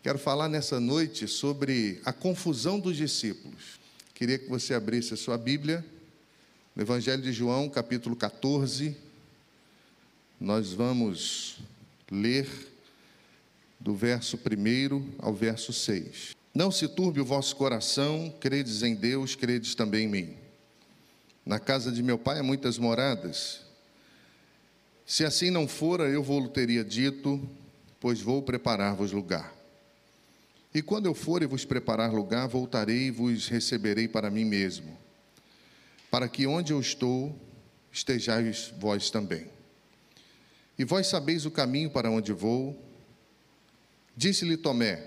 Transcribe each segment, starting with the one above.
Quero falar nessa noite sobre a confusão dos discípulos. Queria que você abrisse a sua Bíblia, no Evangelho de João, capítulo 14. Nós vamos ler do verso 1 ao verso 6. Não se turbe o vosso coração, credes em Deus, credes também em mim. Na casa de meu pai há muitas moradas. Se assim não fora, eu vou-lhe teria dito, pois vou preparar-vos lugar. E quando eu for e vos preparar lugar, voltarei e vos receberei para mim mesmo, para que onde eu estou, estejais vós também. E vós sabeis o caminho para onde vou. Disse-lhe Tomé: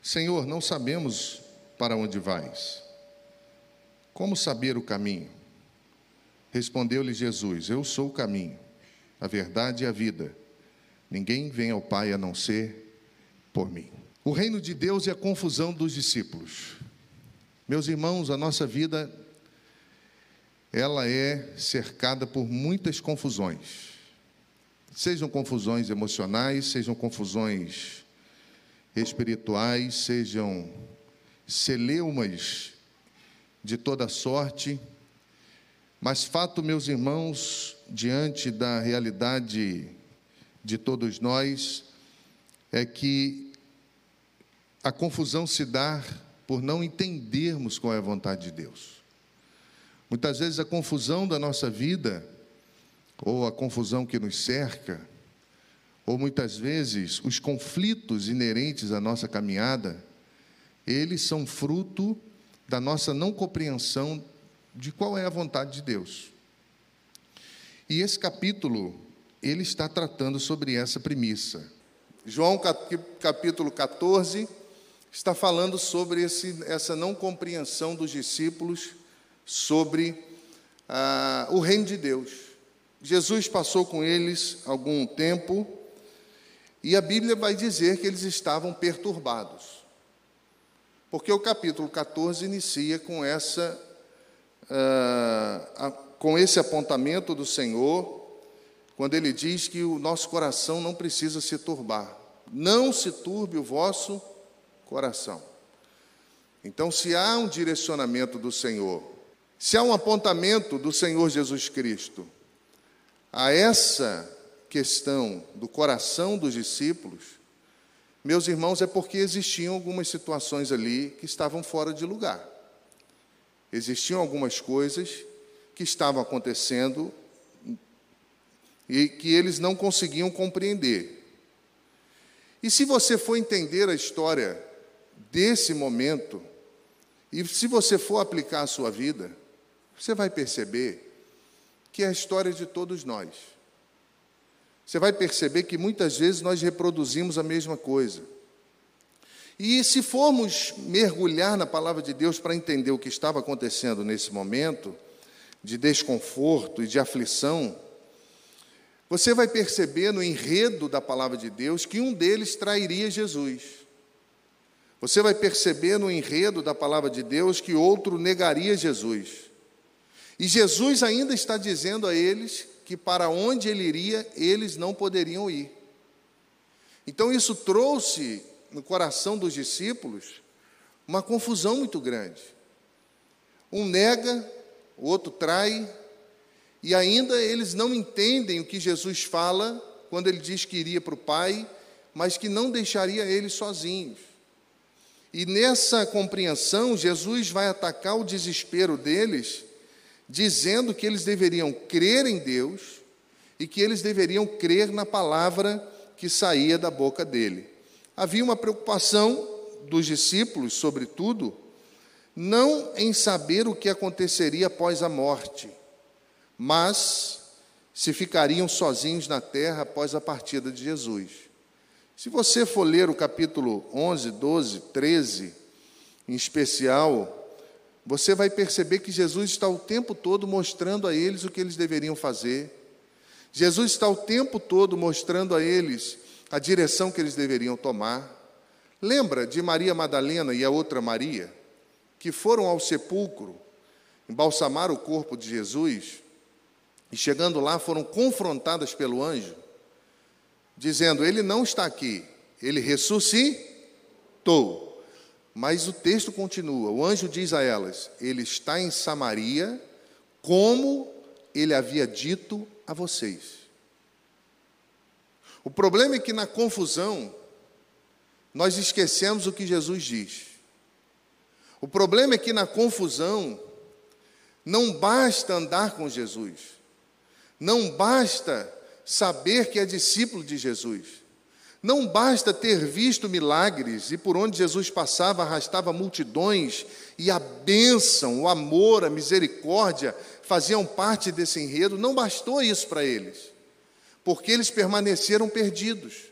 Senhor, não sabemos para onde vais. Como saber o caminho? Respondeu-lhe Jesus: Eu sou o caminho a verdade e a vida. Ninguém vem ao Pai a não ser por mim. O reino de Deus e a confusão dos discípulos. Meus irmãos, a nossa vida ela é cercada por muitas confusões. Sejam confusões emocionais, sejam confusões espirituais, sejam celeumas de toda sorte, mas fato, meus irmãos, diante da realidade de todos nós, é que a confusão se dá por não entendermos qual é a vontade de Deus. Muitas vezes a confusão da nossa vida, ou a confusão que nos cerca, ou muitas vezes os conflitos inerentes à nossa caminhada, eles são fruto da nossa não compreensão de qual é a vontade de Deus. E esse capítulo, ele está tratando sobre essa premissa. João capítulo 14 está falando sobre esse, essa não compreensão dos discípulos sobre ah, o reino de Deus. Jesus passou com eles algum tempo e a Bíblia vai dizer que eles estavam perturbados. Porque o capítulo 14 inicia com essa ah, com esse apontamento do Senhor, quando ele diz que o nosso coração não precisa se turbar. Não se turbe o vosso coração. Então, se há um direcionamento do Senhor, se há um apontamento do Senhor Jesus Cristo a essa questão do coração dos discípulos, meus irmãos, é porque existiam algumas situações ali que estavam fora de lugar. Existiam algumas coisas que estavam acontecendo e que eles não conseguiam compreender. E se você for entender a história desse momento, e se você for aplicar a sua vida, você vai perceber que é a história de todos nós. Você vai perceber que muitas vezes nós reproduzimos a mesma coisa. E se formos mergulhar na palavra de Deus para entender o que estava acontecendo nesse momento de desconforto e de aflição, você vai perceber no enredo da palavra de Deus que um deles trairia Jesus. Você vai perceber no enredo da palavra de Deus que outro negaria Jesus. E Jesus ainda está dizendo a eles que para onde ele iria, eles não poderiam ir. Então isso trouxe no coração dos discípulos uma confusão muito grande. Um nega, o outro trai, e ainda eles não entendem o que Jesus fala quando ele diz que iria para o Pai, mas que não deixaria eles sozinhos. E nessa compreensão, Jesus vai atacar o desespero deles, dizendo que eles deveriam crer em Deus e que eles deveriam crer na palavra que saía da boca dele. Havia uma preocupação dos discípulos, sobretudo, não em saber o que aconteceria após a morte, mas se ficariam sozinhos na terra após a partida de Jesus. Se você for ler o capítulo 11, 12, 13, em especial, você vai perceber que Jesus está o tempo todo mostrando a eles o que eles deveriam fazer. Jesus está o tempo todo mostrando a eles a direção que eles deveriam tomar. Lembra de Maria Madalena e a outra Maria, que foram ao sepulcro embalsamar o corpo de Jesus e chegando lá foram confrontadas pelo anjo, dizendo: Ele não está aqui, ele ressuscitou. Mas o texto continua. O anjo diz a elas: Ele está em Samaria, como ele havia dito a vocês. O problema é que na confusão, nós esquecemos o que Jesus diz. O problema é que na confusão, não basta andar com Jesus, não basta saber que é discípulo de Jesus. Não basta ter visto milagres e por onde Jesus passava arrastava multidões e a bênção, o amor, a misericórdia faziam parte desse enredo, não bastou isso para eles, porque eles permaneceram perdidos.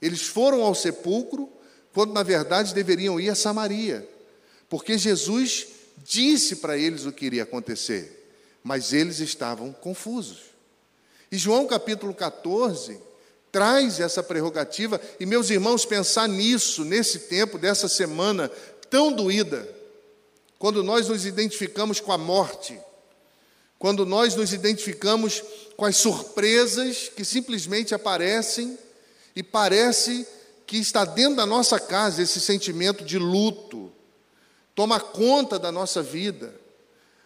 Eles foram ao sepulcro quando na verdade deveriam ir a Samaria, porque Jesus disse para eles o que iria acontecer, mas eles estavam confusos. E João capítulo 14 traz essa prerrogativa, e meus irmãos, pensar nisso, nesse tempo, dessa semana tão doída, quando nós nos identificamos com a morte, quando nós nos identificamos com as surpresas que simplesmente aparecem e parece que está dentro da nossa casa esse sentimento de luto, toma conta da nossa vida.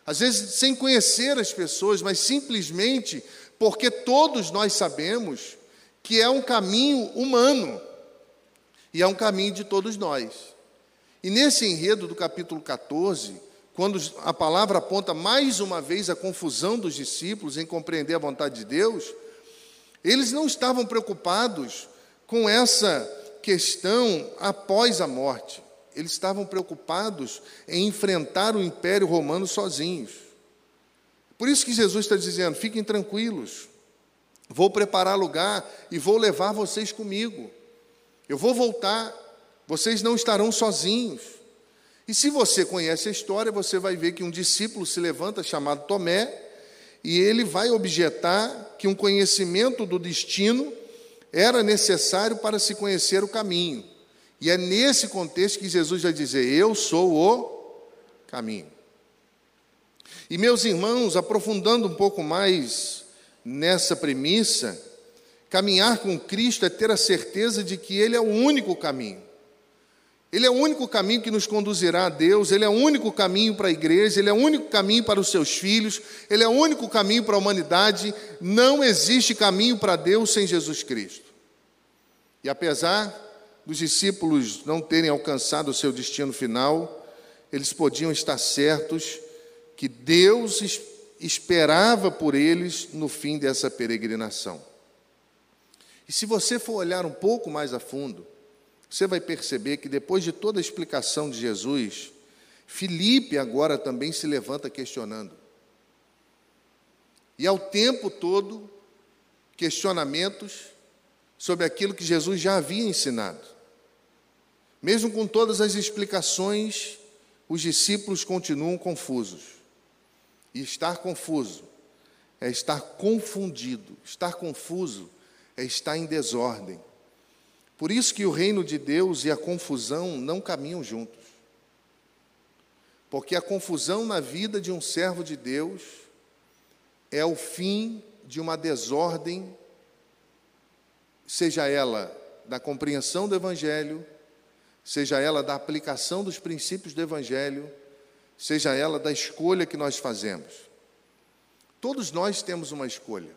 Às vezes sem conhecer as pessoas, mas simplesmente porque todos nós sabemos que é um caminho humano e é um caminho de todos nós. E nesse enredo do capítulo 14, quando a palavra aponta mais uma vez a confusão dos discípulos em compreender a vontade de Deus, eles não estavam preocupados com essa questão após a morte. Eles estavam preocupados em enfrentar o Império Romano sozinhos. Por isso que Jesus está dizendo: fiquem tranquilos, vou preparar lugar e vou levar vocês comigo. Eu vou voltar, vocês não estarão sozinhos. E se você conhece a história, você vai ver que um discípulo se levanta chamado Tomé, e ele vai objetar que um conhecimento do destino era necessário para se conhecer o caminho. E é nesse contexto que Jesus vai dizer: Eu sou o caminho. E meus irmãos, aprofundando um pouco mais nessa premissa, caminhar com Cristo é ter a certeza de que Ele é o único caminho. Ele é o único caminho que nos conduzirá a Deus, Ele é o único caminho para a igreja, Ele é o único caminho para os seus filhos, Ele é o único caminho para a humanidade. Não existe caminho para Deus sem Jesus Cristo. E apesar dos discípulos não terem alcançado o seu destino final, eles podiam estar certos que Deus esperava por eles no fim dessa peregrinação. E se você for olhar um pouco mais a fundo, você vai perceber que depois de toda a explicação de Jesus, Filipe agora também se levanta questionando. E ao tempo todo, questionamentos sobre aquilo que Jesus já havia ensinado. Mesmo com todas as explicações, os discípulos continuam confusos. E estar confuso é estar confundido. Estar confuso é estar em desordem. Por isso que o reino de Deus e a confusão não caminham juntos. Porque a confusão na vida de um servo de Deus é o fim de uma desordem, seja ela da compreensão do Evangelho, seja ela da aplicação dos princípios do Evangelho, seja ela da escolha que nós fazemos. Todos nós temos uma escolha.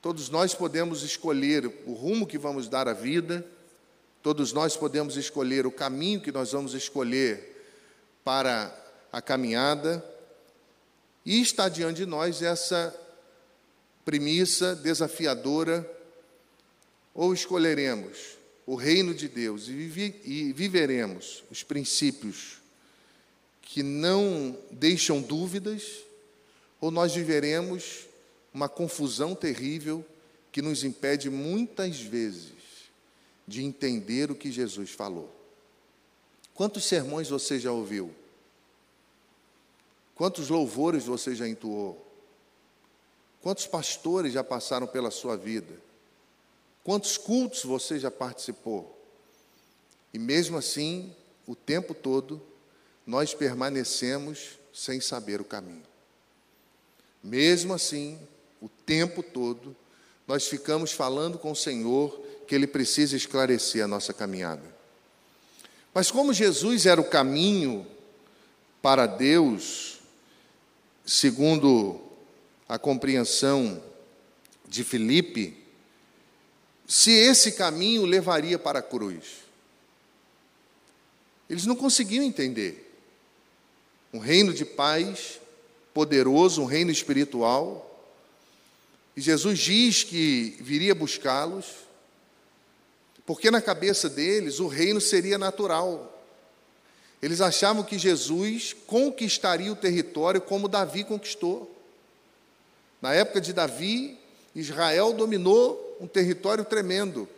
Todos nós podemos escolher o rumo que vamos dar à vida, todos nós podemos escolher o caminho que nós vamos escolher para a caminhada, e está diante de nós essa premissa desafiadora: ou escolheremos o reino de Deus e, viveremos os princípios que não deixam dúvidas, ou nós viveremos uma confusão terrível que nos impede muitas vezes de entender o que Jesus falou. Quantos sermões você já ouviu? Quantos louvores você já entoou? Quantos pastores já passaram pela sua vida? Quantos cultos você já participou? E mesmo assim, o tempo todo, nós permanecemos sem saber o caminho. Mesmo assim, o tempo todo, nós ficamos falando com o Senhor que Ele precisa esclarecer a nossa caminhada. Mas como Jesus era o caminho para Deus, segundo a compreensão de Filipe, se esse caminho levaria para a cruz. Eles não conseguiam entender. Um reino de paz, poderoso, um reino espiritual. E Jesus diz que viria buscá-los, porque na cabeça deles o reino seria natural. Eles achavam que Jesus conquistaria o território como Davi conquistou. Na época de Davi, Israel dominou um território tremendo,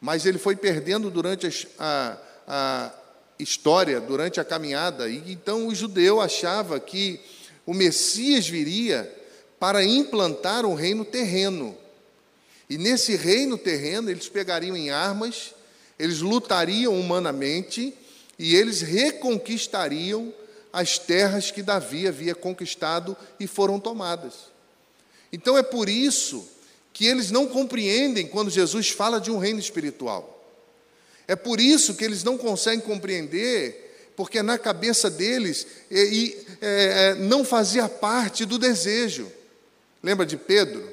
mas ele foi perdendo durante a, a, história, durante a caminhada, e então o judeu achava que o Messias viria para implantar um reino terreno. E nesse reino terreno, eles pegariam em armas, eles lutariam humanamente e eles reconquistariam as terras que Davi havia conquistado e foram tomadas. Então é por isso que eles não compreendem quando Jesus fala de um reino espiritual. É por isso que eles não conseguem compreender, porque na cabeça deles e, e, é, é não fazia parte do desejo. Lembra de Pedro,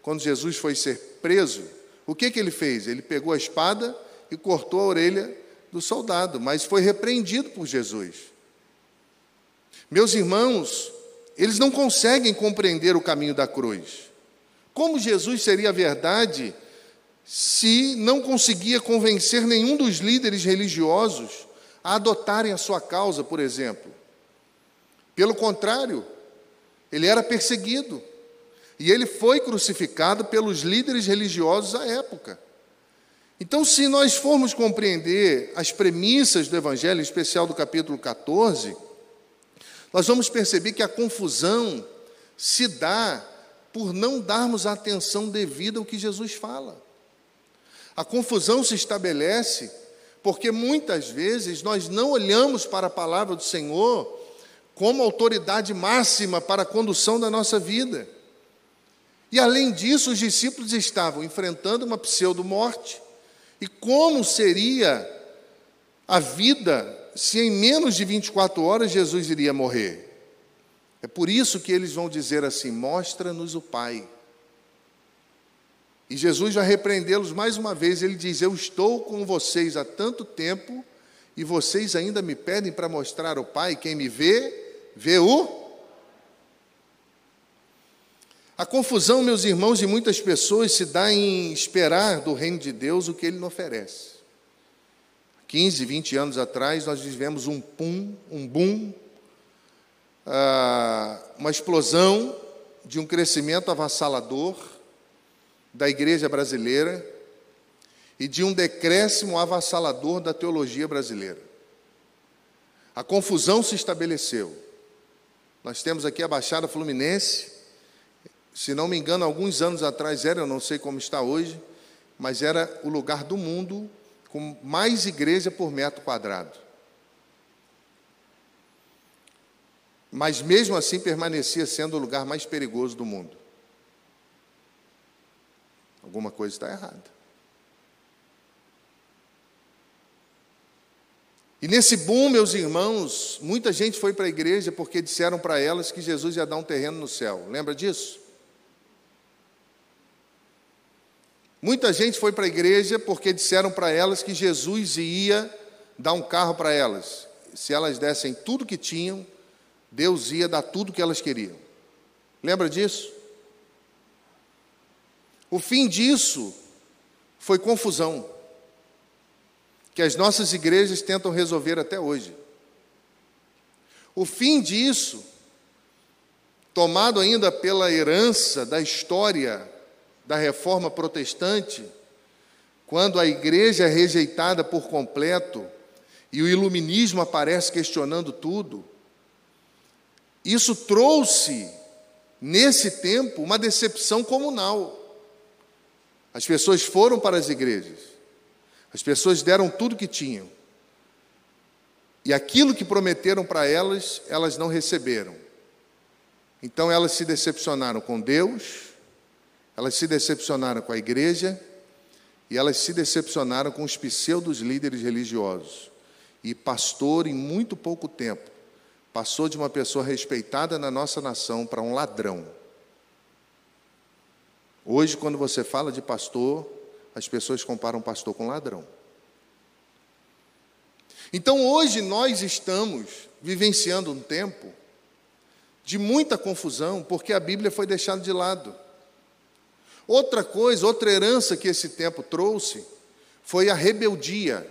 quando Jesus foi ser preso? O que, que ele fez? Ele pegou a espada e cortou a orelha do soldado, mas foi repreendido por Jesus. Meus irmãos, eles não conseguem compreender o caminho da cruz. Como Jesus seria a verdade se não conseguia convencer nenhum dos líderes religiosos a adotarem a sua causa, por exemplo? Pelo contrário, ele era perseguido. E ele foi crucificado pelos líderes religiosos à época. Então, se nós formos compreender as premissas do Evangelho, em especial do capítulo 14, nós vamos perceber que a confusão se dá por não darmos atenção devida ao que Jesus fala. A confusão se estabelece porque muitas vezes nós não olhamos para a palavra do Senhor como autoridade máxima para a condução da nossa vida. E além disso, os discípulos estavam enfrentando uma pseudo-morte. E como seria a vida se em menos de 24 horas Jesus iria morrer? É por isso que eles vão dizer assim: mostra-nos o Pai. E Jesus vai repreendê-los mais uma vez. Ele diz: Eu estou com vocês há tanto tempo e vocês ainda me pedem para mostrar o Pai. Quem me vê, vê o a confusão, meus irmãos, de muitas pessoas se dá em esperar do reino de Deus o que ele não oferece. 15, 20 anos atrás, nós vivemos um pum, um boom, ah, uma explosão de um crescimento avassalador da igreja brasileira e de um decréscimo avassalador da teologia brasileira. A confusão se estabeleceu. Nós temos aqui a Baixada Fluminense, se não me engano, alguns anos atrás era, eu não sei como está hoje, mas era o lugar do mundo com mais igreja por metro quadrado. Mas mesmo assim permanecia sendo o lugar mais perigoso do mundo. Alguma coisa está errada. E nesse boom, meus irmãos, muita gente foi para a igreja porque disseram para elas que Jesus ia dar um terreno no céu. Lembra disso? Muita gente foi para a igreja porque disseram para elas que Jesus ia dar um carro para elas. Se elas dessem tudo que tinham, Deus ia dar tudo que elas queriam. Lembra disso? O fim disso foi confusão, que as nossas igrejas tentam resolver até hoje. O fim disso, tomado ainda pela herança da história da reforma protestante, quando a igreja é rejeitada por completo e o iluminismo aparece questionando tudo, isso trouxe, nesse tempo, uma decepção comunal. As pessoas foram para as igrejas, as pessoas deram tudo que tinham, e aquilo que prometeram para elas, elas não receberam. Então elas se decepcionaram com Deus, elas se decepcionaram com a igreja e elas se decepcionaram com os pseudos líderes religiosos. E pastor, em muito pouco tempo, passou de uma pessoa respeitada na nossa nação para um ladrão. Hoje, quando você fala de pastor, as pessoas comparam pastor com ladrão. Então, hoje nós estamos vivenciando um tempo de muita confusão, porque a Bíblia foi deixada de lado. Outra coisa, outra herança que esse tempo trouxe foi a rebeldia.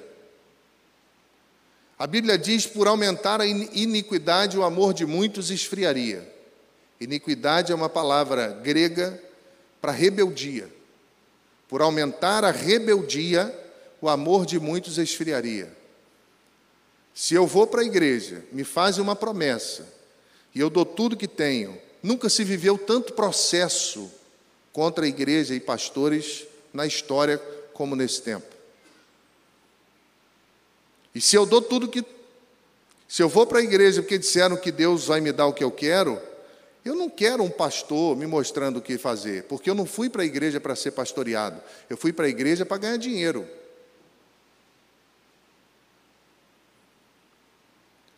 A Bíblia diz: por aumentar a iniquidade, o amor de muitos esfriaria. Iniquidade é uma palavra grega para rebeldia. Por aumentar a rebeldia, o amor de muitos esfriaria. Se eu vou para a igreja, me fazem uma promessa, e eu dou tudo que tenho, nunca se viveu tanto processo contra a igreja e pastores na história como nesse tempo. E se eu dou tudo que. Se eu vou para a igreja porque disseram que Deus vai me dar o que eu quero, eu não quero um pastor me mostrando o que fazer, porque eu não fui para a igreja para ser pastoreado, eu fui para a igreja para ganhar dinheiro.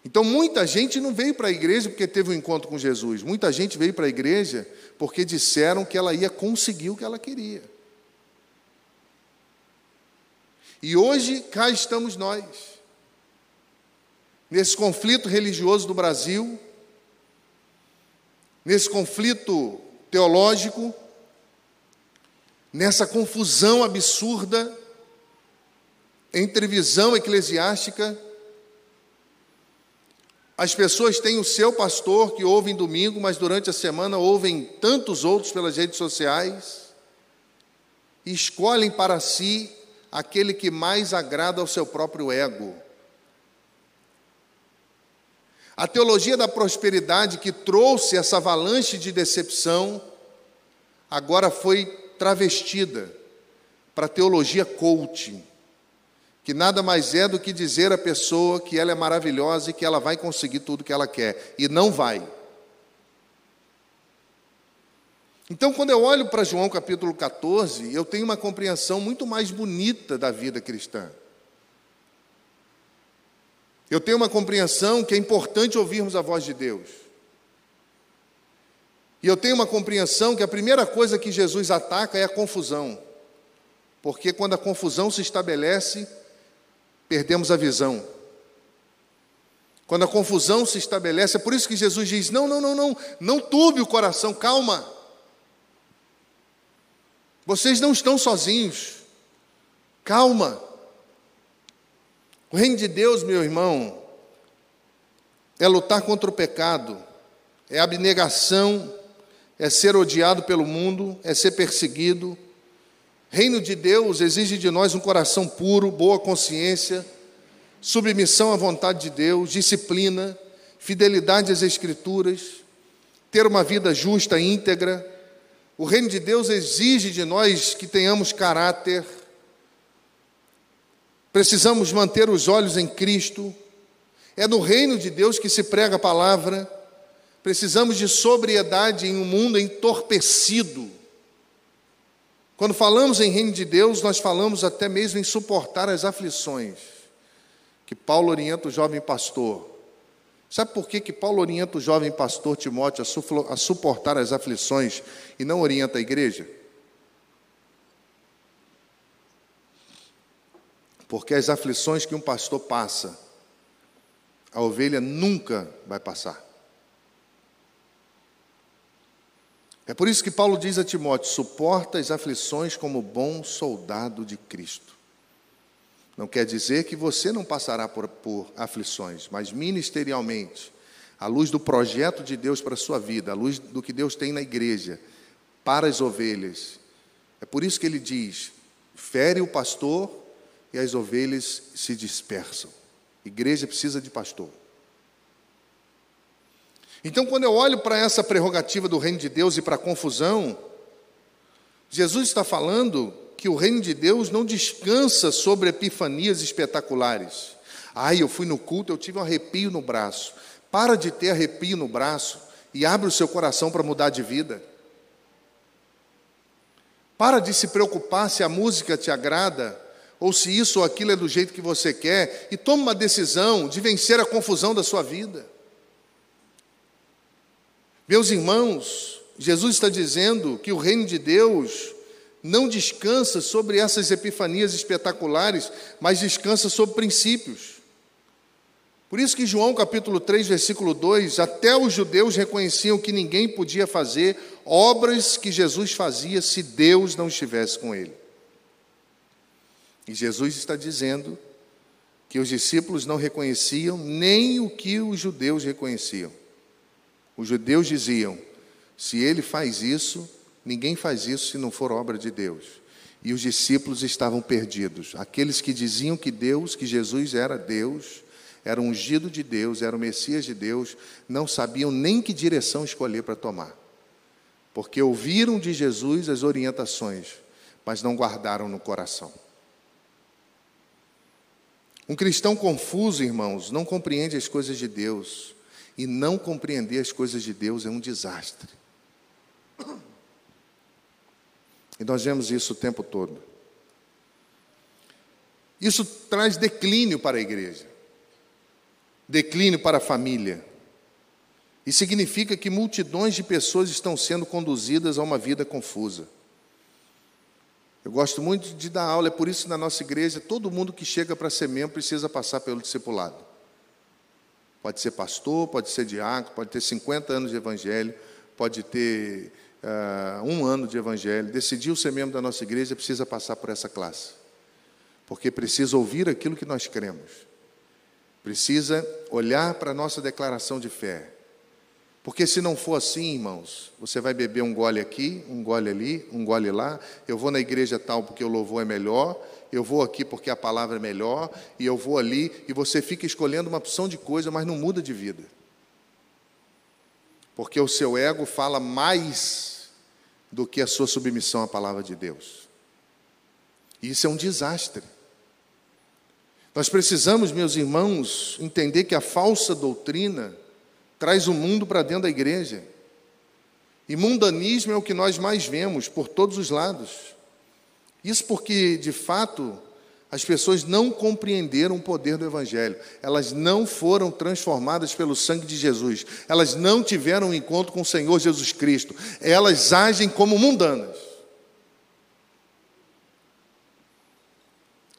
Então, muita gente não veio para a igreja porque teve um encontro com Jesus, muita gente veio para a igreja porque disseram que ela ia conseguir o que ela queria. E hoje cá estamos nós nesse conflito religioso do Brasil, nesse conflito teológico, nessa confusão absurda entre visão eclesiástica. As pessoas têm o seu pastor que ouvem domingo, mas durante a semana ouvem tantos outros pelas redes sociais e escolhem para si aquele que mais agrada ao seu próprio ego. A teologia da prosperidade que trouxe essa avalanche de decepção, agora foi travestida para a teologia coaching, que nada mais é do que dizer à pessoa que ela é maravilhosa e que ela vai conseguir tudo que ela quer, e não vai. Então, quando eu olho para João capítulo 14, eu tenho uma compreensão muito mais bonita da vida cristã. Eu tenho uma compreensão que é importante ouvirmos a voz de Deus. E eu tenho uma compreensão que a primeira coisa que Jesus ataca é a confusão. Porque quando a confusão se estabelece, perdemos a visão. Quando a confusão se estabelece, é por isso que Jesus diz: não, não, não, não, não turbe o coração, calma. Vocês não estão sozinhos, calma. O reino de Deus, meu irmão, é lutar contra o pecado, é abnegação, é ser odiado pelo mundo, é ser perseguido. Reino de Deus exige de nós um coração puro, boa consciência, submissão à vontade de Deus, disciplina, fidelidade às Escrituras, ter uma vida justa, íntegra. O reino de Deus exige de nós que tenhamos caráter, Precisamos manter os olhos em Cristo. É no reino de Deus que se prega a palavra. Precisamos de sobriedade em um mundo entorpecido. Quando falamos em reino de Deus, nós falamos até mesmo em suportar as aflições, que Paulo orienta o jovem pastor. Sabe por que, que Paulo orienta o jovem pastor Timóteo a suportar as aflições e não orienta a igreja? Porque as aflições que um pastor passa, a ovelha nunca vai passar. É por isso que Paulo diz a Timóteo: suporta as aflições como bom soldado de Cristo. Não quer dizer que você não passará por, por aflições, mas ministerialmente, à luz do projeto de Deus para a sua vida, à luz do que Deus tem na igreja, para as ovelhas. É por isso que ele diz: fere o pastor e as ovelhas se dispersam. igreja precisa de pastor. Então, quando eu olho para essa prerrogativa do reino de Deus e para a confusão, Jesus está falando que o reino de Deus não descansa sobre epifanias espetaculares. Ai, eu fui no culto, eu tive um arrepio no braço. Para de ter arrepio no braço e abre o seu coração para mudar de vida. Para de se preocupar se a música te agrada ou se isso ou aquilo é do jeito que você quer, e tome uma decisão de vencer a confusão da sua vida. Meus irmãos, Jesus está dizendo que o reino de Deus não descansa sobre essas epifanias espetaculares, mas descansa sobre princípios. Por isso que João capítulo 3, versículo 2, até os judeus reconheciam que ninguém podia fazer obras que Jesus fazia se Deus não estivesse com ele. E Jesus está dizendo que os discípulos não reconheciam nem o que os judeus reconheciam. Os judeus diziam: se ele faz isso, ninguém faz isso se não for obra de Deus. E os discípulos estavam perdidos. Aqueles que diziam que Deus, que Jesus era Deus, era ungido de Deus, era o Messias de Deus, não sabiam nem que direção escolher para tomar. Porque ouviram de Jesus as orientações, mas não guardaram no coração. Um cristão confuso, irmãos, não compreende as coisas de Deus, e não compreender as coisas de Deus é um desastre. E nós vemos isso o tempo todo. Isso traz declínio para a igreja, declínio para a família. E significa que multidões de pessoas estão sendo conduzidas a uma vida confusa. Eu gosto muito de dar aula, é por isso que na nossa igreja todo mundo que chega para ser membro precisa passar pelo discipulado. Pode ser pastor, pode ser diácono, pode ter 50 anos de evangelho, pode ter uh, um ano de evangelho. Decidiu ser membro da nossa igreja, precisa passar por essa classe. Porque precisa ouvir aquilo que nós cremos. Precisa olhar para a nossa declaração de fé. Porque se não for assim, irmãos, você vai beber um gole aqui, um gole ali, um gole lá. Eu vou na igreja tal porque o louvor é melhor, eu vou aqui porque a palavra é melhor, e eu vou ali, e você fica escolhendo uma opção de coisa, mas não muda de vida. Porque o seu ego fala mais do que a sua submissão à palavra de Deus. Isso é um desastre. Nós precisamos, meus irmãos, entender que a falsa doutrina traz o mundo para dentro da igreja. E mundanismo é o que nós mais vemos por todos os lados. Isso porque, de fato, as pessoas não compreenderam o poder do Evangelho, elas não foram transformadas pelo sangue de Jesus, elas não tiveram um encontro com o Senhor Jesus Cristo, elas agem como mundanas.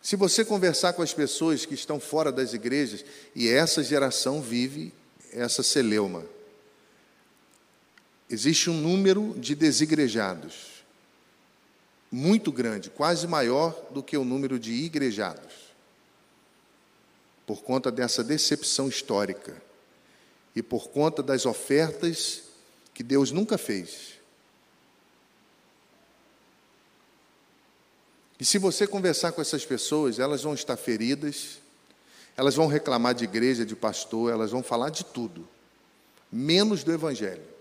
Se você conversar com as pessoas que estão fora das igrejas, e essa geração vive essa celeuma. Existe um número de desigrejados muito grande, quase maior do que o número de igrejados, por conta dessa decepção histórica e por conta das ofertas que Deus nunca fez. E se você conversar com essas pessoas, elas vão estar feridas, elas vão reclamar de igreja, de pastor, elas vão falar de tudo, menos do Evangelho.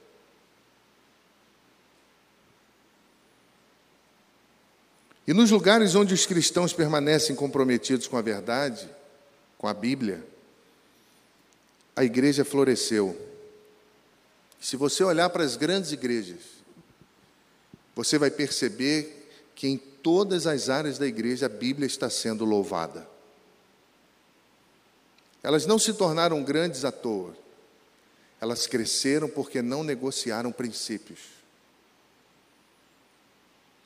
E nos lugares onde os cristãos permanecem comprometidos com a verdade, com a Bíblia, a igreja floresceu. Se você olhar para as grandes igrejas, você vai perceber que em todas as áreas da igreja a Bíblia está sendo louvada. Elas não se tornaram grandes à toa. Elas cresceram porque não negociaram princípios.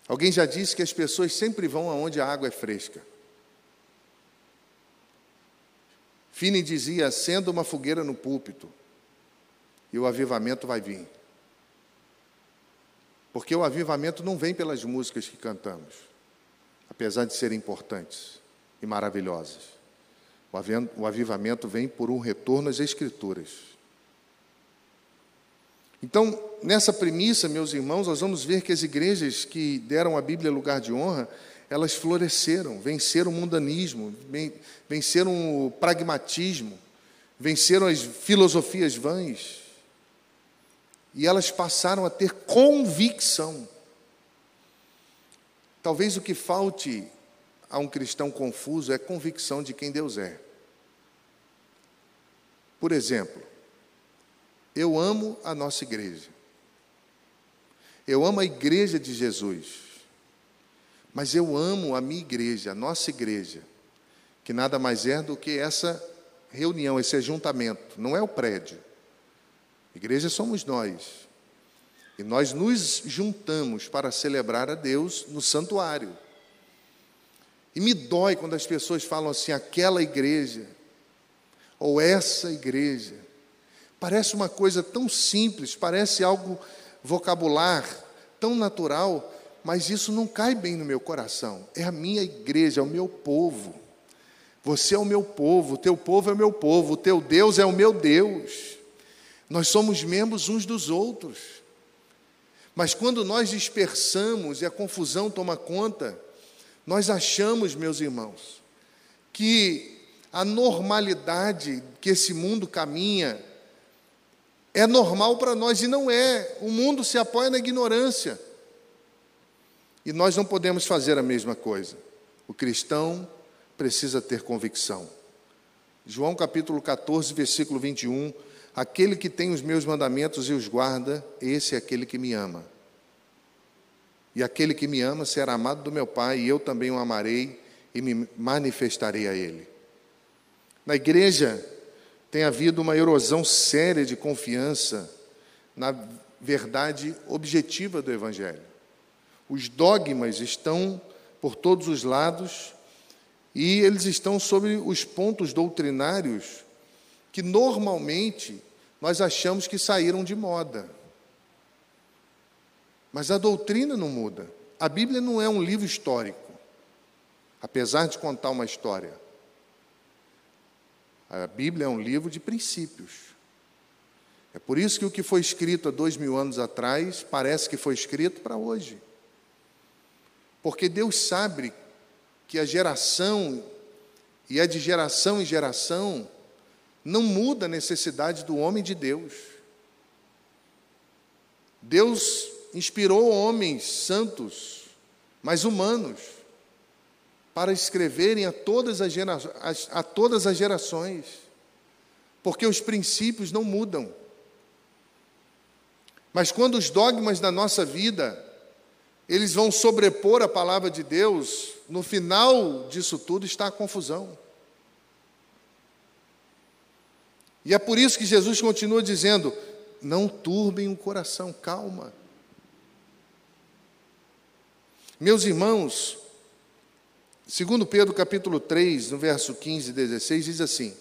Alguém já disse que as pessoas sempre vão aonde a água é fresca. Finney dizia: acenda uma fogueira no púlpito e o avivamento vai vir. Porque o avivamento não vem pelas músicas que cantamos, apesar de serem importantes e maravilhosas. O avivamento vem por um retorno às Escrituras. Então, nessa premissa, meus irmãos, nós vamos ver que as igrejas que deram à Bíblia lugar de honra, elas floresceram, venceram o mundanismo, venceram o pragmatismo, venceram as filosofias vãs. E elas passaram a ter convicção. Talvez o que falte a um cristão confuso é convicção de quem Deus é. Por exemplo, eu amo a nossa igreja. Eu amo a igreja de Jesus. Mas eu amo a minha igreja, a nossa igreja, que nada mais é do que essa reunião, esse ajuntamento, não é o prédio. Igreja somos nós. E nós nos juntamos para celebrar a Deus no santuário. E me dói quando as pessoas falam assim, aquela igreja, ou essa igreja. Parece uma coisa tão simples, parece algo vocabular, tão natural, mas isso não cai bem no meu coração. É a minha igreja, é o meu povo. Você é o meu povo, o teu povo é o meu povo, o teu Deus é o meu Deus. Nós somos membros uns dos outros. Mas quando nós dispersamos e a confusão toma conta, nós achamos, meus irmãos, que a normalidade que esse mundo caminha é normal para nós e não é. O mundo se apoia na ignorância. E nós não podemos fazer a mesma coisa. O cristão precisa ter convicção. João capítulo 14, versículo 21. Aquele que tem os meus mandamentos e os guarda, esse é aquele que me ama. E aquele que me ama será amado do meu Pai, e eu também o amarei e me manifestarei a ele. Na igreja tem havido uma erosão séria de confiança na verdade objetiva do Evangelho. Os dogmas estão por todos os lados e eles estão sobre os pontos doutrinários que normalmente nós achamos que saíram de moda. Mas a doutrina não muda. A Bíblia não é um livro histórico, apesar de contar uma história. A Bíblia é um livro de princípios. É por isso que o que foi escrito há dois mil anos atrás parece que foi escrito para hoje. Porque Deus sabe que a geração, e é de geração em geração, não muda a necessidade do homem de Deus. Deus inspirou homens santos, mas humanos, para escreverem a todas as, gera, a todas as gerações, porque os princípios não mudam. Mas quando os dogmas da nossa vida, eles vão sobrepor a palavra de Deus, no final disso tudo está a confusão. E é por isso que Jesus continua dizendo: não turbem o coração, calma. Meus irmãos, segundo Pedro capítulo 3, no verso 15 e 16, diz assim: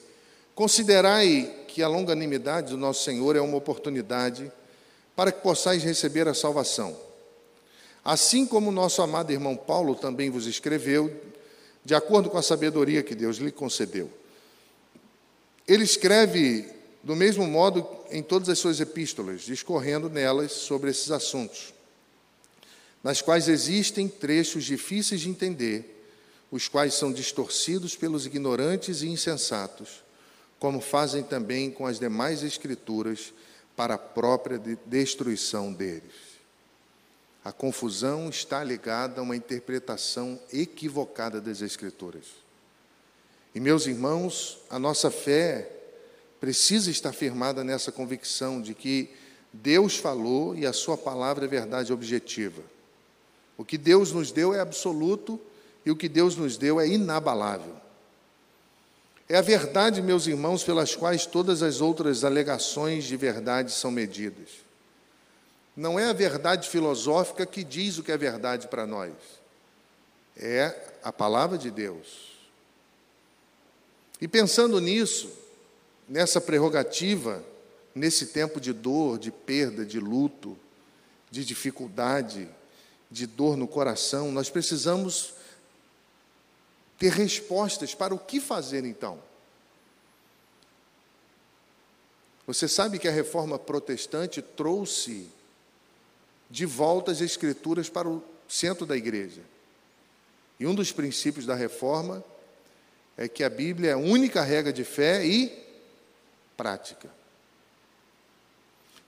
Considerai que a longanimidade do nosso Senhor é uma oportunidade para que possais receber a salvação. Assim como nosso amado irmão Paulo também vos escreveu, de acordo com a sabedoria que Deus lhe concedeu. Ele escreve do mesmo modo em todas as suas epístolas, discorrendo nelas sobre esses assuntos nas quais existem trechos difíceis de entender, os quais são distorcidos pelos ignorantes e insensatos, como fazem também com as demais escrituras para a própria destruição deles. A confusão está ligada a uma interpretação equivocada das Escrituras. E, meus irmãos, a nossa fé precisa estar firmada nessa convicção de que Deus falou e a Sua palavra é verdade objetiva. O que Deus nos deu é absoluto e o que Deus nos deu é inabalável. É a verdade, meus irmãos, pelas quais todas as outras alegações de verdade são medidas. Não é a verdade filosófica que diz o que é verdade para nós, é a palavra de Deus. E pensando nisso, nessa prerrogativa, nesse tempo de dor, de perda, de luto, de dificuldade, de dor no coração, nós precisamos ter respostas para o que fazer então. Você sabe que a reforma protestante trouxe de volta as escrituras para o centro da igreja. E um dos princípios da reforma é que a Bíblia é a única regra de fé e prática.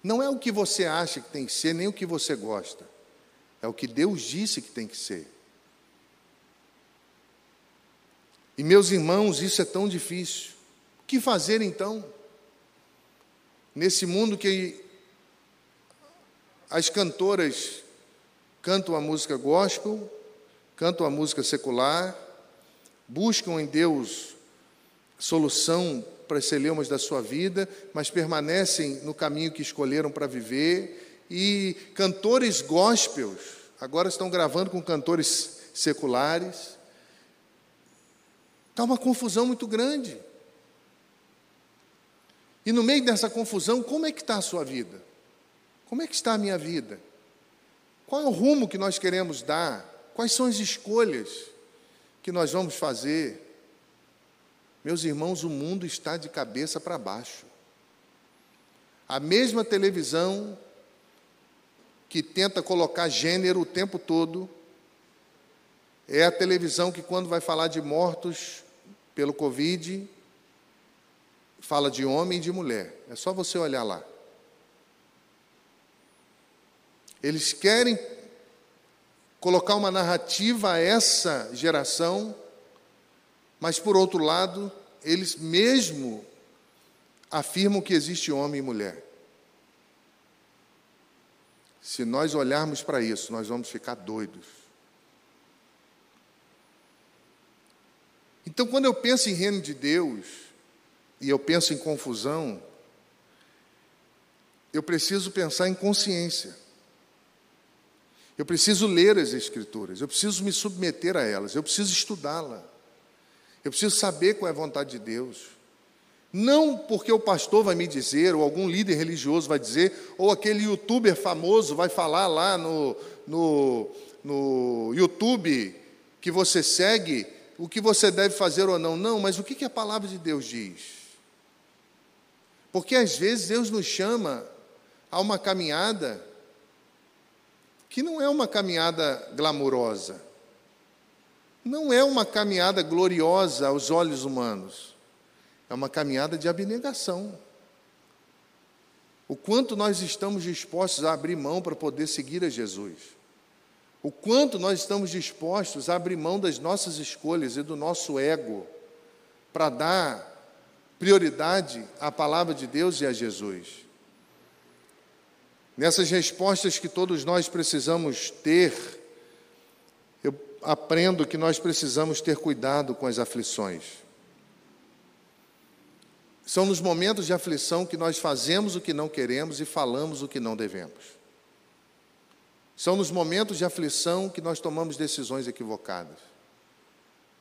Não é o que você acha que tem que ser, nem o que você gosta. É o que Deus disse que tem que ser. E meus irmãos, isso é tão difícil. O que fazer então? Nesse mundo que as cantoras cantam a música gospel cantam a música secular, buscam em Deus solução para os celeumas da sua vida, mas permanecem no caminho que escolheram para viver, e cantores gospels agora estão gravando com cantores seculares. Está uma confusão muito grande. E no meio dessa confusão, como é que está a sua vida? Como é que está a minha vida? Qual é o rumo que nós queremos dar? Quais são as escolhas que nós vamos fazer? Meus irmãos, o mundo está de cabeça para baixo. A mesma televisão que tenta colocar gênero o tempo todo é a televisão que, quando vai falar de mortos pelo Covid, fala de homem e de mulher. É só você olhar lá. Eles querem colocar uma narrativa a essa geração, mas por outro lado, eles mesmo afirmam que existe homem e mulher. Se nós olharmos para isso, nós vamos ficar doidos. Então, quando eu penso em reino de Deus, e eu penso em confusão, eu preciso pensar em consciência. Eu preciso ler as Escrituras, eu preciso me submeter a elas, eu preciso estudá-la, eu preciso saber qual é a vontade de Deus. Não porque o pastor vai me dizer, ou algum líder religioso vai dizer, ou aquele youtuber famoso vai falar lá no, no, no YouTube que você segue, o que você deve fazer ou não. Não, mas o que, a palavra de Deus diz? Porque às vezes Deus nos chama a uma caminhada que não é uma caminhada glamurosa, não é uma caminhada gloriosa aos olhos humanos, é uma caminhada de abnegação. O quanto nós estamos dispostos a abrir mão para poder seguir a Jesus. O quanto nós estamos dispostos a abrir mão das nossas escolhas e do nosso ego para dar prioridade à palavra de Deus e a Jesus. Nessas respostas que todos nós precisamos ter, eu aprendo que nós precisamos ter cuidado com as aflições. São nos momentos de aflição que nós fazemos o que não queremos e falamos o que não devemos. São nos momentos de aflição que nós tomamos decisões equivocadas.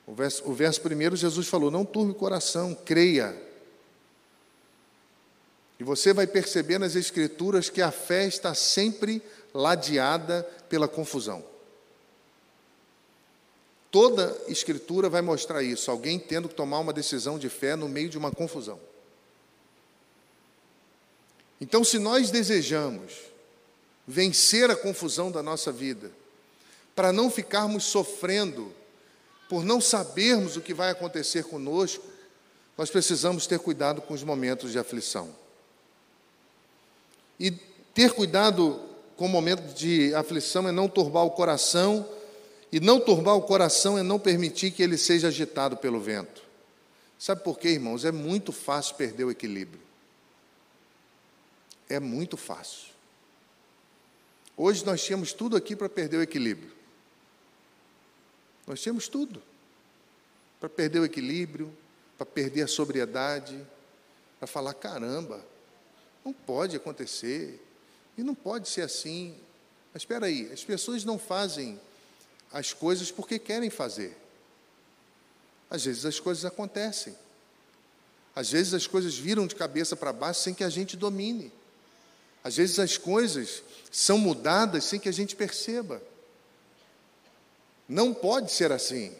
O verso, o verso primeiro, Jesus falou: Não turbe o coração, creia e você vai perceber nas Escrituras que a fé está sempre ladeada pela confusão. Toda Escritura vai mostrar isso, alguém tendo que tomar uma decisão de fé no meio de uma confusão. Então, se nós desejamos vencer a confusão da nossa vida, para não ficarmos sofrendo por não sabermos o que vai acontecer conosco, nós precisamos ter cuidado com os momentos de aflição. E ter cuidado com o momento de aflição é não turbar o coração, e não turbar o coração é não permitir que ele seja agitado pelo vento. Sabe por quê, irmãos? É muito fácil perder o equilíbrio. É muito fácil. Hoje nós tínhamos tudo aqui para perder o equilíbrio. Nós tínhamos tudo para perder o equilíbrio, para perder a sobriedade, para falar: caramba, não pode acontecer. E não pode ser assim. Mas espera aí, as pessoas não fazem as coisas porque querem fazer. Às vezes as coisas acontecem. Às vezes as coisas viram de cabeça para baixo sem que a gente domine. Às vezes as coisas são mudadas sem que a gente perceba. Não pode ser assim.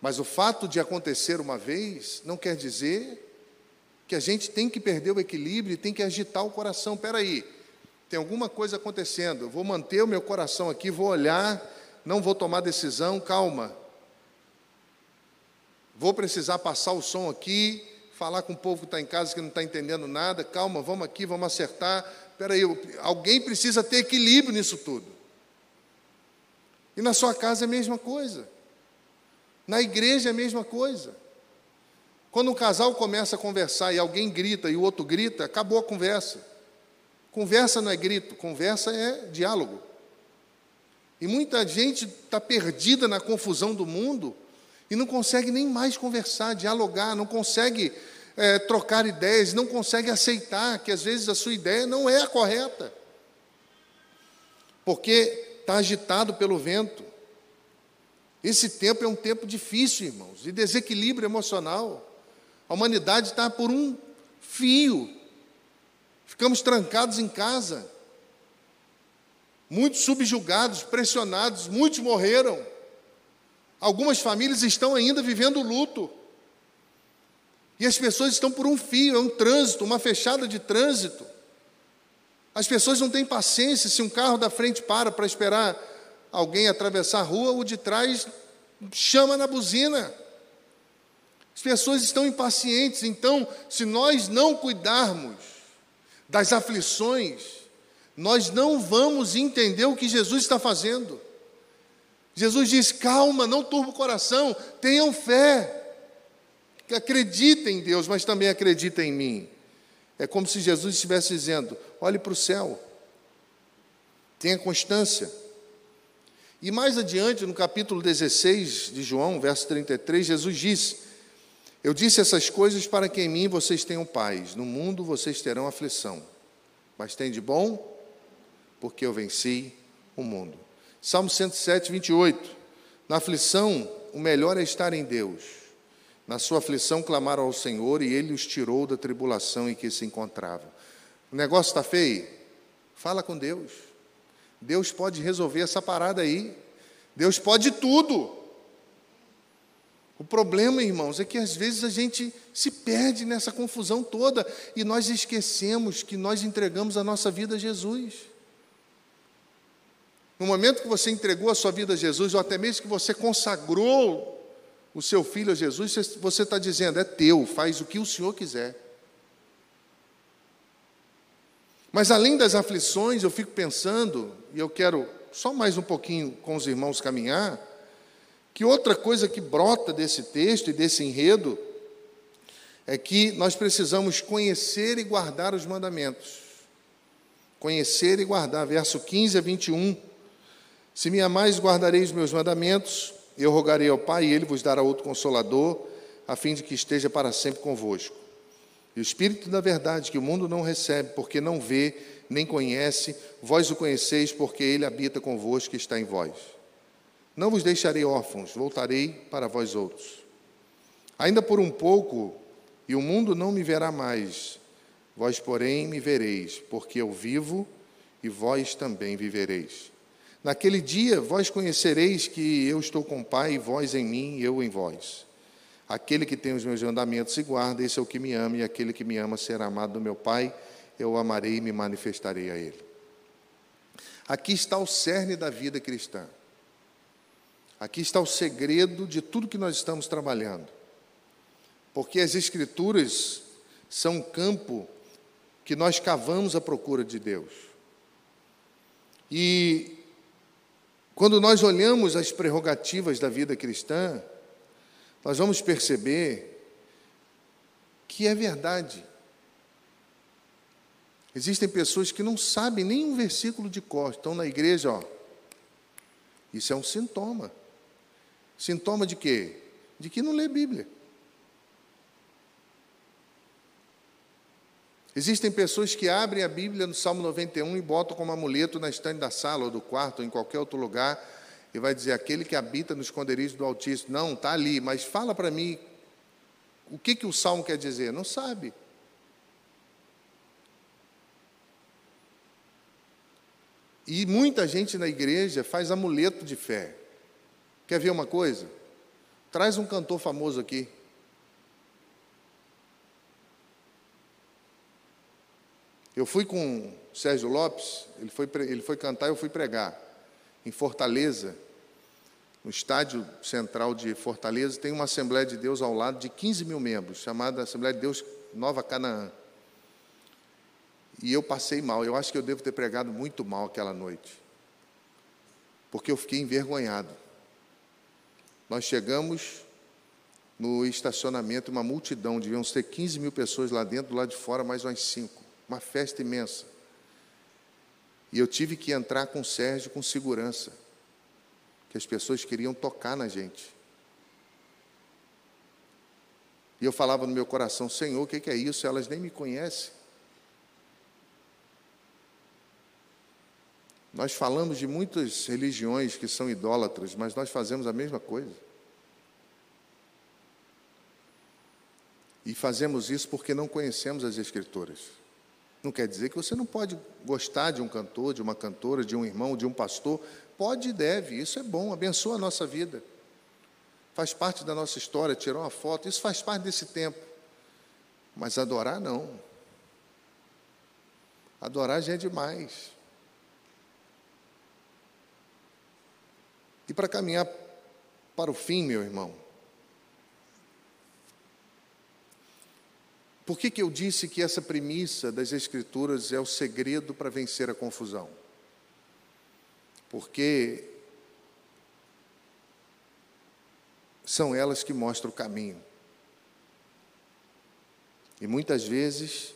Mas o fato de acontecer uma vez não quer dizer que a gente tem que perder o equilíbrio e tem que agitar o coração. Espera aí, tem alguma coisa acontecendo. Vou manter o meu coração aqui, vou olhar, não vou tomar decisão. Calma. Vou precisar passar o som aqui, falar com o povo que está em casa que não está entendendo nada. Calma, vamos aqui, vamos acertar. Espera aí, alguém precisa ter equilíbrio nisso tudo. E na sua casa é a mesma coisa. Na igreja é a mesma coisa. Quando um casal começa a conversar e alguém grita e o outro grita, acabou a conversa. Conversa não é grito, conversa é diálogo. E muita gente está perdida na confusão do mundo e não consegue nem mais conversar, dialogar, não consegue é, trocar ideias, não consegue aceitar que às vezes a sua ideia não é a correta, porque está agitado pelo vento. Esse tempo é um tempo difícil, irmãos, de desequilíbrio emocional. A humanidade está por um fio. Ficamos trancados em casa. Muitos subjugados, pressionados, muitos morreram. Algumas famílias estão ainda vivendo luto. E as pessoas estão por um fio, é um trânsito, uma fechada de trânsito. As pessoas não têm paciência se um carro da frente para para esperar alguém atravessar a rua, o de trás chama na buzina. As pessoas estão impacientes, então, se nós não cuidarmos das aflições, nós não vamos entender o que Jesus está fazendo. Jesus diz: calma, não turba o coração, tenham fé, que acreditem em Deus, mas também acreditem em mim. É como se Jesus estivesse dizendo: olhe para o céu, tenha constância. E mais adiante, no capítulo 16 de João, verso 33, Jesus diz: eu disse essas coisas para que em mim vocês tenham paz. No mundo vocês terão aflição. Mas tem de bom, porque eu venci o mundo. Salmo 107, 28. Na aflição, o melhor é estar em Deus. Na sua aflição, clamaram ao Senhor e ele os tirou da tribulação em que se encontravam. O negócio está feio? Fala com Deus. Deus pode resolver essa parada aí. Deus pode tudo. O problema, irmãos, é que às vezes a gente se perde nessa confusão toda e nós esquecemos que nós entregamos a nossa vida a Jesus. No momento que você entregou a sua vida a Jesus, ou até mesmo que você consagrou o seu filho a Jesus, você está dizendo: é teu, faz o que o Senhor quiser. Mas além das aflições, eu fico pensando, e eu quero só mais um pouquinho com os irmãos caminhar que outra coisa que brota desse texto e desse enredo é que nós precisamos conhecer e guardar os mandamentos. Conhecer e guardar, verso 15 a 21. Se me amais, guardareis meus mandamentos, eu rogarei ao Pai e ele vos dará outro consolador, a fim de que esteja para sempre convosco. E o Espírito da verdade, que o mundo não recebe, porque não vê, nem conhece, vós o conheceis, porque ele habita convosco e está em vós. Não vos deixarei órfãos, voltarei para vós outros. Ainda por um pouco, e o mundo não me verá mais, vós, porém, me vereis, porque eu vivo e vós também vivereis. Naquele dia, vós conhecereis que eu estou com o Pai, vós em mim e eu em vós. Aquele que tem os meus mandamentos e guarda, esse é o que me ama, e aquele que me ama será amado do meu Pai, eu o amarei e me manifestarei a ele. Aqui está o cerne da vida cristã. Aqui está o segredo de tudo que nós estamos trabalhando. Porque as Escrituras são um campo que nós cavamos à procura de Deus. E quando nós olhamos as prerrogativas da vida cristã, nós vamos perceber que é verdade. Existem pessoas que não sabem nem um versículo de cor, estão na igreja, ó. Isso é um sintoma. Sintoma de quê? De que não lê Bíblia. Existem pessoas que abrem a Bíblia no Salmo 91 e botam como amuleto na estante da sala ou do quarto ou em qualquer outro lugar e vai dizer aquele que habita no esconderijo do Altíssimo. Não, está ali, mas fala para mim o que, que o Salmo quer dizer. Não sabe. E muita gente na igreja faz amuleto de fé. Quer ver uma coisa? Traz um cantor famoso aqui. Eu fui com o Sérgio Lopes, ele foi, ele foi cantar, eu fui pregar. Em Fortaleza, no estádio central de Fortaleza, tem uma Assembleia de Deus ao lado de 15 mil membros, chamada Assembleia de Deus Nova Canaã. E eu passei mal, eu acho que eu devo ter pregado muito mal aquela noite, porque eu fiquei envergonhado. Nós chegamos no estacionamento, uma multidão, deviam ter 15 mil pessoas lá dentro, lado de fora mais umas cinco. Uma festa imensa. E eu tive que entrar com o Sérgio com segurança. que as pessoas queriam tocar na gente. E eu falava no meu coração: Senhor, o que é isso? Elas nem me conhecem. Nós falamos de muitas religiões que são idólatras, mas nós fazemos a mesma coisa. E fazemos isso porque não conhecemos as Escrituras. Não quer dizer que você não pode gostar de um cantor, de uma cantora, de um irmão, de um pastor. Pode e deve, isso é bom, abençoa a nossa vida. Faz parte da nossa história, tirar uma foto, isso faz parte desse tempo. Mas adorar, não. Adorar já é demais. E para caminhar para o fim, meu irmão, Por que, que eu disse que essa premissa das Escrituras é o segredo para vencer a confusão? Porque são elas que mostram o caminho. E muitas vezes,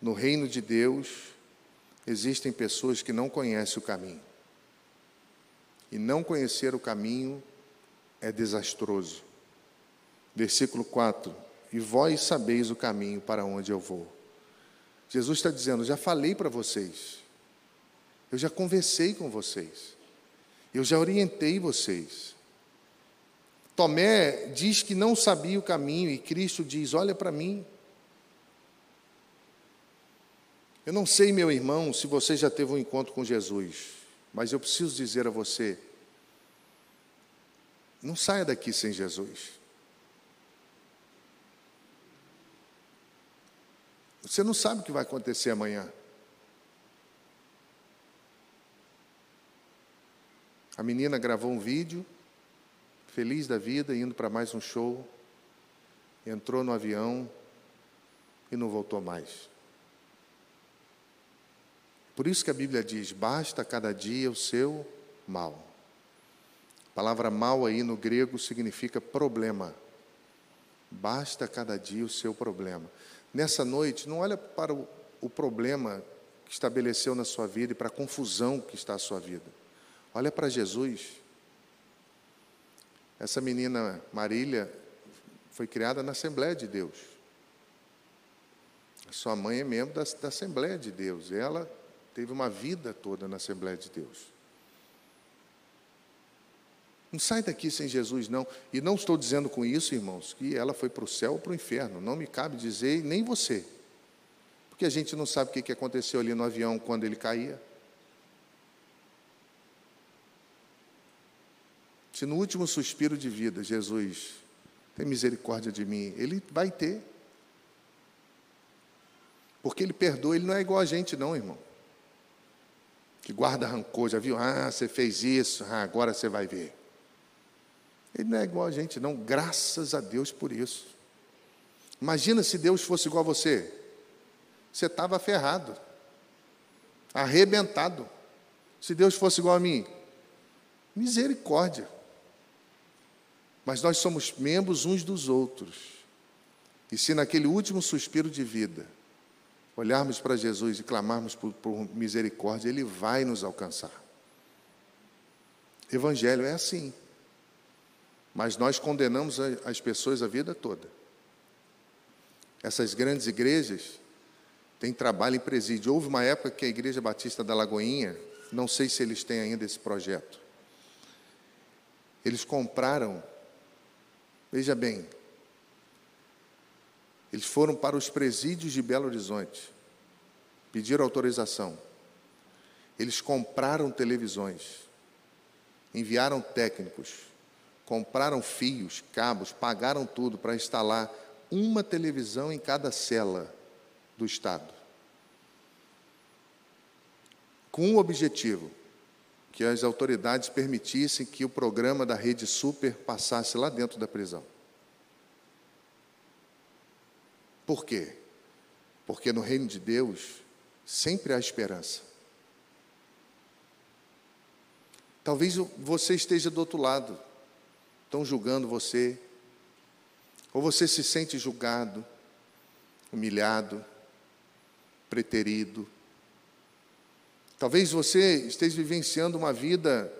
no reino de Deus, existem pessoas que não conhecem o caminho. E não conhecer o caminho é desastroso. Versículo 4 e vós sabeis o caminho para onde eu vou. Jesus está dizendo: já falei para vocês, eu já conversei com vocês, eu já orientei vocês. Tomé diz que não sabia o caminho e Cristo diz: Olha para mim. Eu não sei, meu irmão, se você já teve um encontro com Jesus, mas eu preciso dizer a você: não saia daqui sem Jesus. Você não sabe o que vai acontecer amanhã. A menina gravou um vídeo, feliz da vida, indo para mais um show, entrou no avião e não voltou mais. Por isso que a Bíblia diz: basta cada dia o seu mal. A palavra mal aí no grego significa problema. Basta cada dia o seu problema. Nessa noite, não olha para o, o problema que estabeleceu na sua vida e para a confusão que está a sua vida. Olha para Jesus. Essa menina Marília foi criada na Assembleia de Deus. A sua mãe é membro da, da Assembleia de Deus. Ela teve uma vida toda na Assembleia de Deus. Não sai daqui sem Jesus, não. E não estou dizendo com isso, irmãos, que ela foi para o céu ou para o inferno. Não me cabe dizer, nem você. Porque a gente não sabe o que aconteceu ali no avião quando ele caía. Se no último suspiro de vida Jesus tem misericórdia de mim, ele vai ter. Porque ele perdoa, ele não é igual a gente, não, irmão. Que guarda rancor, já viu? Ah, você fez isso, ah, agora você vai ver. Ele não é igual a gente, não, graças a Deus por isso. Imagina se Deus fosse igual a você. Você estava ferrado, arrebentado. Se Deus fosse igual a mim, misericórdia. Mas nós somos membros uns dos outros. E se naquele último suspiro de vida, olharmos para Jesus e clamarmos por, por misericórdia, Ele vai nos alcançar. Evangelho é assim. Mas nós condenamos as pessoas a vida toda. Essas grandes igrejas têm trabalho em presídio. Houve uma época que a Igreja Batista da Lagoinha, não sei se eles têm ainda esse projeto, eles compraram, veja bem, eles foram para os presídios de Belo Horizonte, pediram autorização. Eles compraram televisões, enviaram técnicos, compraram fios, cabos, pagaram tudo para instalar uma televisão em cada cela do Estado. Com o objetivo que as autoridades permitissem que o programa da Rede Super passasse lá dentro da prisão. Por quê? Porque no reino de Deus sempre há esperança. Talvez você esteja do outro lado estão julgando você, ou você se sente julgado, humilhado, preterido. Talvez você esteja vivenciando uma vida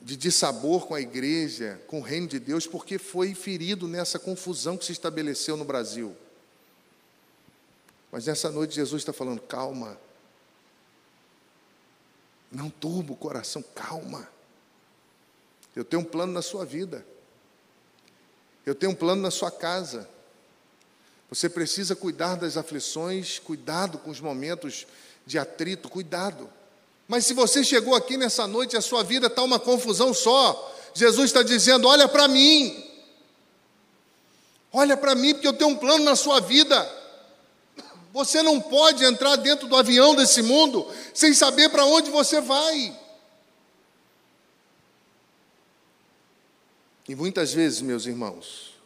de dissabor com a igreja, com o reino de Deus, porque foi ferido nessa confusão que se estabeleceu no Brasil. Mas nessa noite Jesus está falando: calma, não turba o coração, calma. Eu tenho um plano na sua vida, eu tenho um plano na sua casa. Você precisa cuidar das aflições, cuidado com os momentos de atrito, cuidado. Mas se você chegou aqui nessa noite e a sua vida está uma confusão só, Jesus está dizendo: olha para mim, olha para mim, porque eu tenho um plano na sua vida. Você não pode entrar dentro do avião desse mundo sem saber para onde você vai. E muitas vezes, meus irmãos,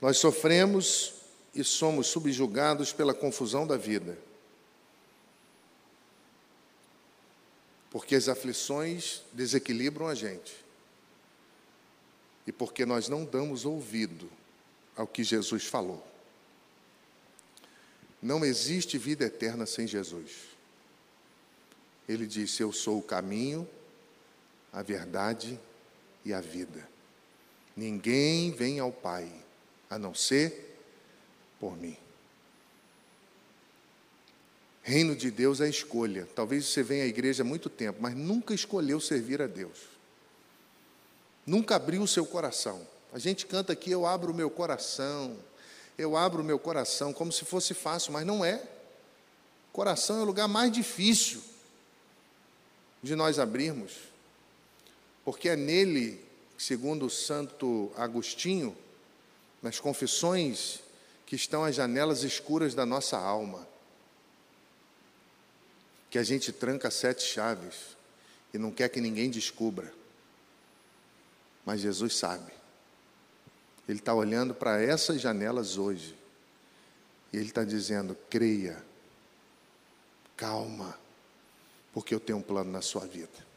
nós sofremos e somos subjugados pela confusão da vida. Porque as aflições desequilibram a gente. E porque nós não damos ouvido ao que Jesus falou. Não existe vida eterna sem Jesus. Ele disse: Eu sou o caminho, a verdade e a vida. Ninguém vem ao Pai a não ser por mim. Reino de Deus é escolha. Talvez você venha à igreja há muito tempo, mas nunca escolheu servir a Deus. Nunca abriu o seu coração. A gente canta aqui, eu abro o meu coração eu abro o meu coração como se fosse fácil, mas não é. Coração é o lugar mais difícil de nós abrirmos, porque é nele, segundo o Santo Agostinho, nas confissões, que estão as janelas escuras da nossa alma, que a gente tranca sete chaves e não quer que ninguém descubra, mas Jesus sabe. Ele está olhando para essas janelas hoje. E ele está dizendo: creia, calma, porque eu tenho um plano na sua vida.